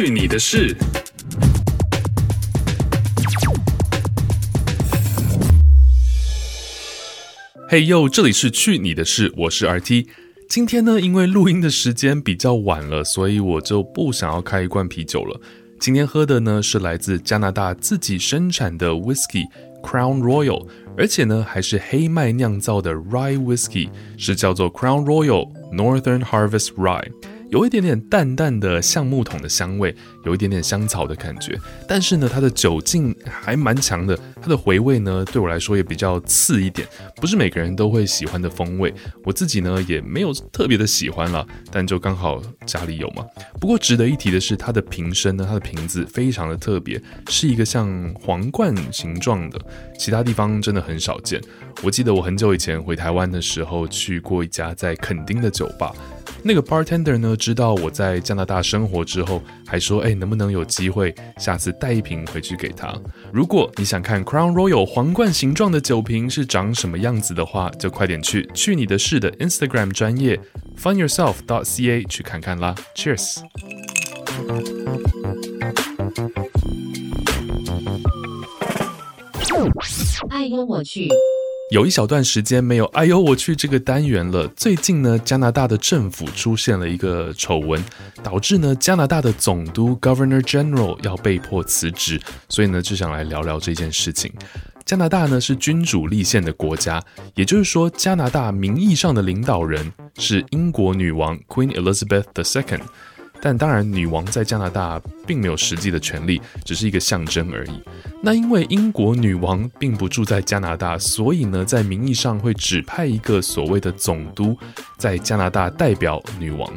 去你的事！嘿呦，这里是去你的事，我是 RT。今天呢，因为录音的时间比较晚了，所以我就不想要开一罐啤酒了。今天喝的呢是来自加拿大自己生产的 Whisky Crown Royal，而且呢还是黑麦酿造的 Rye Whisky，是叫做 Crown Royal Northern Harvest Rye。有一点点淡淡的橡木桶的香味，有一点点香草的感觉，但是呢，它的酒劲还蛮强的，它的回味呢，对我来说也比较次一点，不是每个人都会喜欢的风味。我自己呢也没有特别的喜欢了，但就刚好家里有嘛。不过值得一提的是，它的瓶身呢，它的瓶子非常的特别，是一个像皇冠形状的，其他地方真的很少见。我记得我很久以前回台湾的时候，去过一家在垦丁的酒吧。那个 bartender 呢，知道我在加拿大生活之后，还说：“哎，能不能有机会下次带一瓶回去给他？如果你想看 Crown Royal 皇冠形状的酒瓶是长什么样子的话，就快点去去你的事的 Instagram 专业 funyourself.ca 去看看啦。Cheers！哎呦我去！有一小段时间没有“哎呦我去”这个单元了。最近呢，加拿大的政府出现了一个丑闻，导致呢加拿大的总督 Governor General 要被迫辞职，所以呢就想来聊聊这件事情。加拿大呢是君主立宪的国家，也就是说加拿大名义上的领导人是英国女王 Queen Elizabeth II。但当然，女王在加拿大并没有实际的权利，只是一个象征而已。那因为英国女王并不住在加拿大，所以呢，在名义上会指派一个所谓的总督在加拿大代表女王。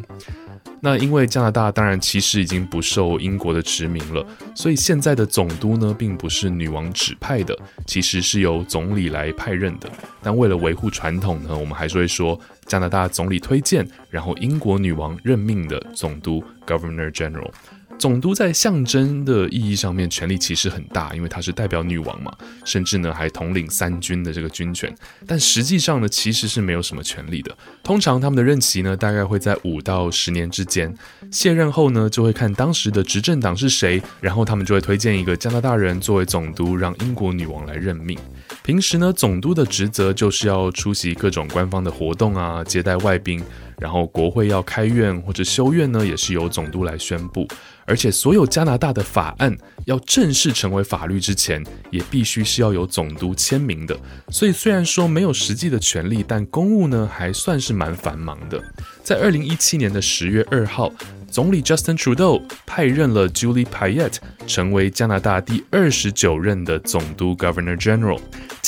那因为加拿大当然其实已经不受英国的殖民了，所以现在的总督呢，并不是女王指派的，其实是由总理来派任的。但为了维护传统呢，我们还是会说加拿大总理推荐，然后英国女王任命的总督 Governor General。总督在象征的意义上面权力其实很大，因为他是代表女王嘛，甚至呢还统领三军的这个军权。但实际上呢，其实是没有什么权力的。通常他们的任期呢，大概会在五到十年之间。卸任后呢，就会看当时的执政党是谁，然后他们就会推荐一个加拿大人作为总督，让英国女王来任命。平时呢，总督的职责就是要出席各种官方的活动啊，接待外宾。然后国会要开院或者休院呢，也是由总督来宣布。而且所有加拿大的法案要正式成为法律之前，也必须是要有总督签名的。所以虽然说没有实际的权利，但公务呢还算是蛮繁忙的。在二零一七年的十月二号，总理 Justin Trudeau 派任了 Julie Payette 成为加拿大第二十九任的总督 Governor General。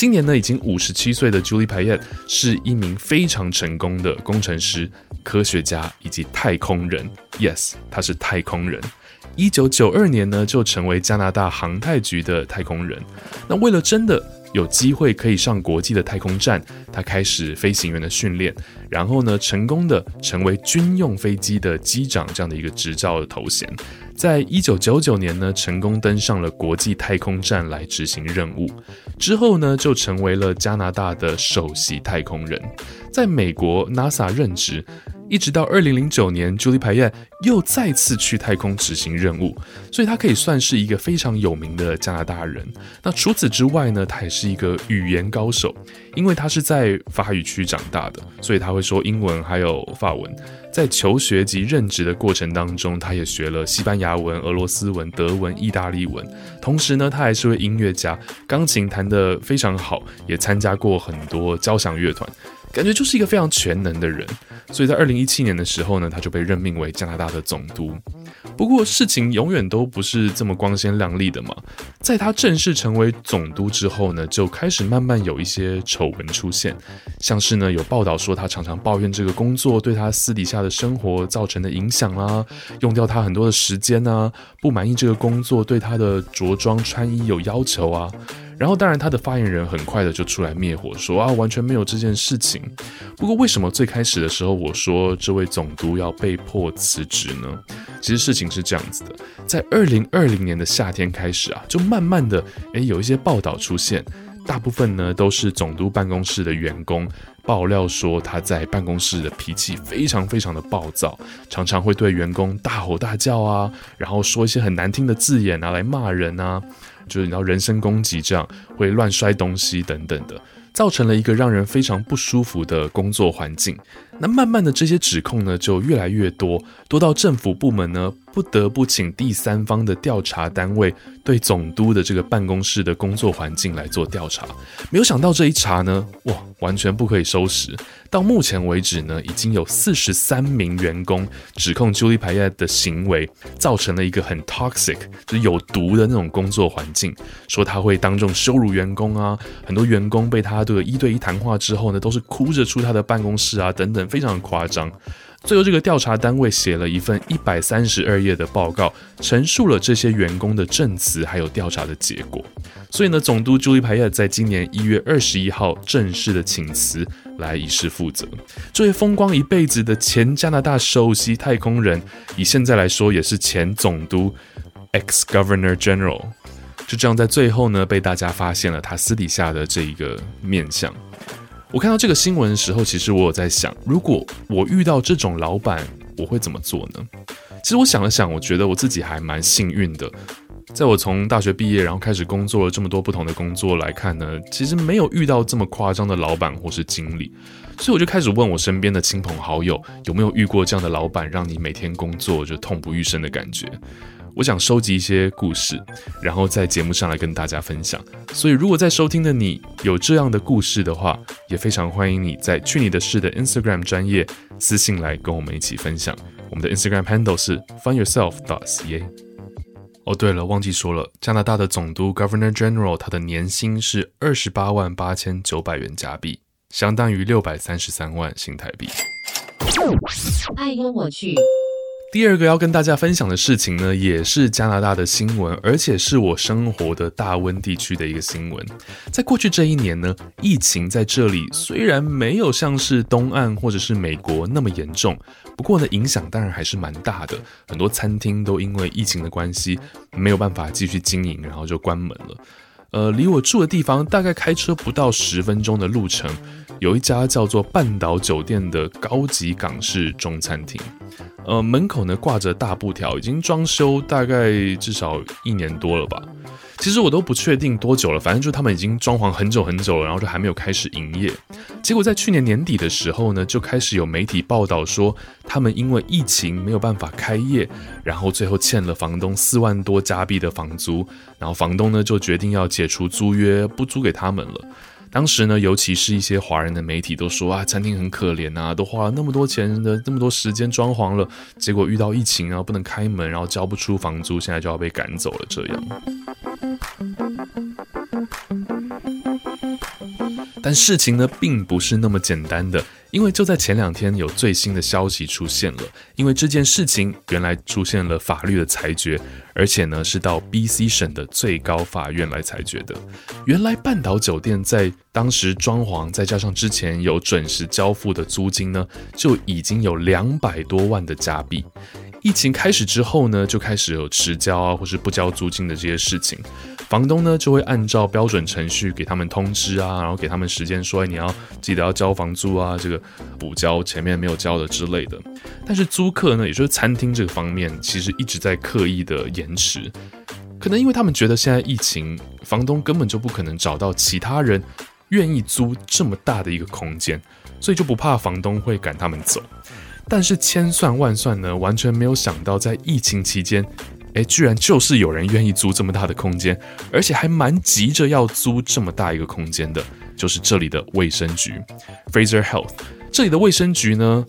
今年呢，已经五十七岁的 Julie Payet 是一名非常成功的工程师、科学家以及太空人。Yes，他是太空人。一九九二年呢，就成为加拿大航太局的太空人。那为了真的有机会可以上国际的太空站，他开始飞行员的训练，然后呢，成功的成为军用飞机的机长这样的一个执照的头衔。在一九九九年呢，成功登上了国际太空站来执行任务。之后呢，就成为了加拿大的首席太空人，在美国 NASA 任职。一直到二零零九年，Julie Payette 又再次去太空执行任务，所以他可以算是一个非常有名的加拿大人。那除此之外呢，他也是一个语言高手，因为他是在法语区长大的，所以他会说英文还有法文。在求学及任职的过程当中，他也学了西班牙文、俄罗斯文、德文、意大利文。同时呢，他还是位音乐家，钢琴弹得非常好，也参加过很多交响乐团。感觉就是一个非常全能的人，所以在二零一七年的时候呢，他就被任命为加拿大的总督。不过事情永远都不是这么光鲜亮丽的嘛。在他正式成为总督之后呢，就开始慢慢有一些丑闻出现，像是呢有报道说他常常抱怨这个工作对他私底下的生活造成的影响啊，用掉他很多的时间啊，不满意这个工作对他的着装穿衣有要求啊。然后，当然，他的发言人很快的就出来灭火，说啊，完全没有这件事情。不过，为什么最开始的时候我说这位总督要被迫辞职呢？其实事情是这样子的，在二零二零年的夏天开始啊，就慢慢的，诶，有一些报道出现，大部分呢都是总督办公室的员工爆料说他在办公室的脾气非常非常的暴躁，常常会对员工大吼大叫啊，然后说一些很难听的字眼啊来骂人啊，就是你要人身攻击这样，会乱摔东西等等的。造成了一个让人非常不舒服的工作环境。那慢慢的，这些指控呢就越来越多，多到政府部门呢不得不请第三方的调查单位对总督的这个办公室的工作环境来做调查。没有想到这一查呢，哇，完全不可以收拾。到目前为止呢，已经有四十三名员工指控 Julie Payet 的行为造成了一个很 toxic，就是有毒的那种工作环境，说他会当众羞辱员工啊，很多员工被他的一对一谈话之后呢，都是哭着出他的办公室啊，等等。非常夸张。最后，这个调查单位写了一份一百三十二页的报告，陈述了这些员工的证词，还有调查的结果。所以呢，总督朱利·派尔在今年一月二十一号正式的请辞，来以示负责。这位风光一辈子的前加拿大首席太空人，以现在来说也是前总督 （ex Governor General），就这样在最后呢，被大家发现了他私底下的这一个面相。我看到这个新闻的时候，其实我有在想，如果我遇到这种老板，我会怎么做呢？其实我想了想，我觉得我自己还蛮幸运的。在我从大学毕业，然后开始工作了这么多不同的工作来看呢，其实没有遇到这么夸张的老板或是经理，所以我就开始问我身边的亲朋好友，有没有遇过这样的老板，让你每天工作就痛不欲生的感觉。我想收集一些故事，然后在节目上来跟大家分享。所以，如果在收听的你有这样的故事的话，也非常欢迎你在去你的事的 Instagram 专业私信来跟我们一起分享。我们的 Instagram handle 是 findyourself.ca。哦，对了，忘记说了，加拿大的总督 Governor General 他的年薪是二十八万八千九百元加币，相当于六百三十三万新台币。哎呦我去！第二个要跟大家分享的事情呢，也是加拿大的新闻，而且是我生活的大温地区的一个新闻。在过去这一年呢，疫情在这里虽然没有像是东岸或者是美国那么严重，不过呢，影响当然还是蛮大的。很多餐厅都因为疫情的关系没有办法继续经营，然后就关门了。呃，离我住的地方大概开车不到十分钟的路程，有一家叫做半岛酒店的高级港式中餐厅。呃，门口呢挂着大布条，已经装修大概至少一年多了吧。其实我都不确定多久了，反正就他们已经装潢很久很久了，然后就还没有开始营业。结果在去年年底的时候呢，就开始有媒体报道说，他们因为疫情没有办法开业，然后最后欠了房东四万多加币的房租，然后房东呢就决定要解除租约，不租给他们了。当时呢，尤其是一些华人的媒体都说啊，餐厅很可怜啊，都花了那么多钱的那么多时间装潢了，结果遇到疫情啊，不能开门，然后交不出房租，现在就要被赶走了，这样。但事情呢，并不是那么简单的。因为就在前两天，有最新的消息出现了。因为这件事情原来出现了法律的裁决，而且呢是到 BC 省的最高法院来裁决的。原来半岛酒店在当时装潢，再加上之前有准时交付的租金呢，就已经有两百多万的加币。疫情开始之后呢，就开始有迟交啊，或是不交租金的这些事情。房东呢就会按照标准程序给他们通知啊，然后给他们时间说，哎，你要记得要交房租啊，这个补交前面没有交的之类的。但是租客呢，也就是餐厅这个方面，其实一直在刻意的延迟。可能因为他们觉得现在疫情，房东根本就不可能找到其他人愿意租这么大的一个空间，所以就不怕房东会赶他们走。但是千算万算呢，完全没有想到，在疫情期间，诶，居然就是有人愿意租这么大的空间，而且还蛮急着要租这么大一个空间的，就是这里的卫生局，Fraser Health。这里的卫生局呢，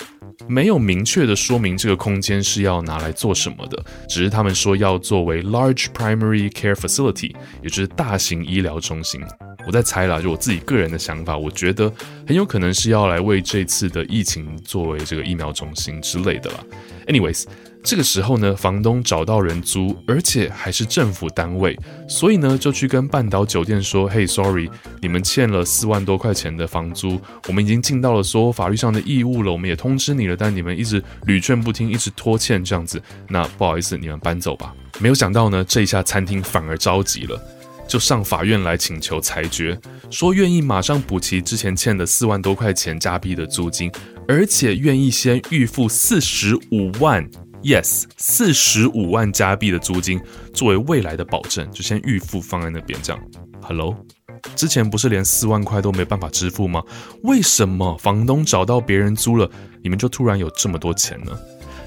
没有明确的说明这个空间是要拿来做什么的，只是他们说要作为 Large Primary Care Facility，也就是大型医疗中心。我在猜啦，就我自己个人的想法，我觉得很有可能是要来为这次的疫情作为这个疫苗中心之类的啦。Anyways，这个时候呢，房东找到人租，而且还是政府单位，所以呢就去跟半岛酒店说：“Hey, sorry，你们欠了四万多块钱的房租，我们已经尽到了所有法律上的义务了，我们也通知你了，但你们一直屡劝不听，一直拖欠这样子，那不好意思，你们搬走吧。”没有想到呢，这一下餐厅反而着急了。就上法院来请求裁决，说愿意马上补齐之前欠的四万多块钱加币的租金，而且愿意先预付四十五万，yes，四十五万加币的租金作为未来的保证，就先预付放在那边。这样，Hello，之前不是连四万块都没办法支付吗？为什么房东找到别人租了，你们就突然有这么多钱呢？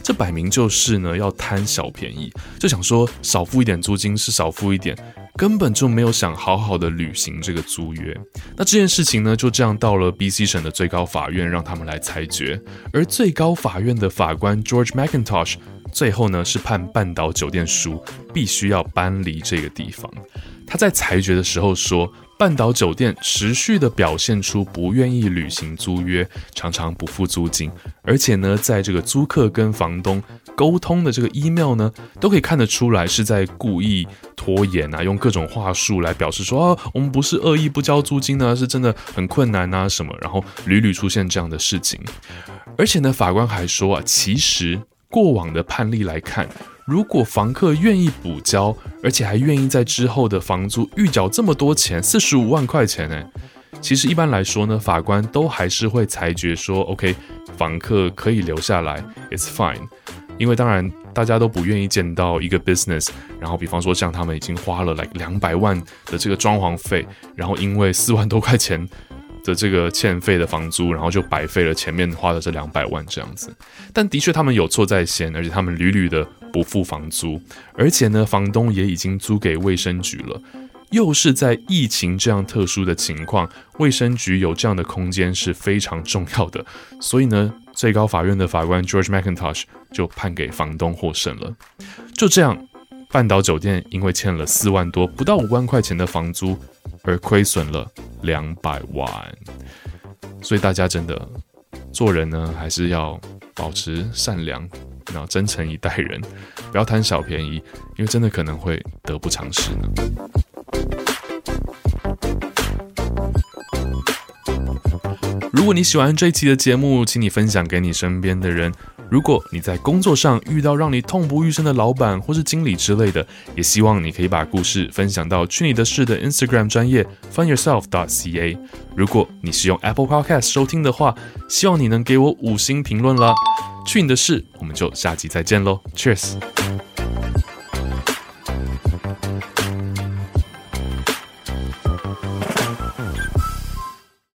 这摆明就是呢要贪小便宜，就想说少付一点租金是少付一点，根本就没有想好好的履行这个租约。那这件事情呢就这样到了 BC 省的最高法院，让他们来裁决。而最高法院的法官 George McIntosh 最后呢是判半岛酒店输，必须要搬离这个地方。他在裁决的时候说。半岛酒店持续地表现出不愿意履行租约，常常不付租金，而且呢，在这个租客跟房东沟通的这个 email 呢，都可以看得出来是在故意拖延啊，用各种话术来表示说啊，我们不是恶意不交租金呢，是真的很困难啊什么，然后屡屡出现这样的事情，而且呢，法官还说啊，其实过往的判例来看。如果房客愿意补交，而且还愿意在之后的房租预缴这么多钱，四十五万块钱呢，其实一般来说呢，法官都还是会裁决说，OK，房客可以留下来，It's fine。因为当然大家都不愿意见到一个 business，然后比方说像他们已经花了来两百万的这个装潢费，然后因为四万多块钱。的这个欠费的房租，然后就白费了前面花的这两百万这样子。但的确他们有错在先，而且他们屡屡的不付房租，而且呢，房东也已经租给卫生局了。又是在疫情这样特殊的情况，卫生局有这样的空间是非常重要的。所以呢，最高法院的法官 George McIntosh 就判给房东获胜了。就这样。半岛酒店因为欠了四万多，不到五万块钱的房租，而亏损了两百万。所以大家真的做人呢，还是要保持善良，然后真诚以待人，不要贪小便宜，因为真的可能会得不偿失呢。如果你喜欢这一期的节目，请你分享给你身边的人。如果你在工作上遇到让你痛不欲生的老板或是经理之类的，也希望你可以把故事分享到去你的事的 Instagram 专业 FindYourself.ca。如果你是用 Apple Podcast 收听的话，希望你能给我五星评论啦。去你的事，我们就下集再见喽，Cheers。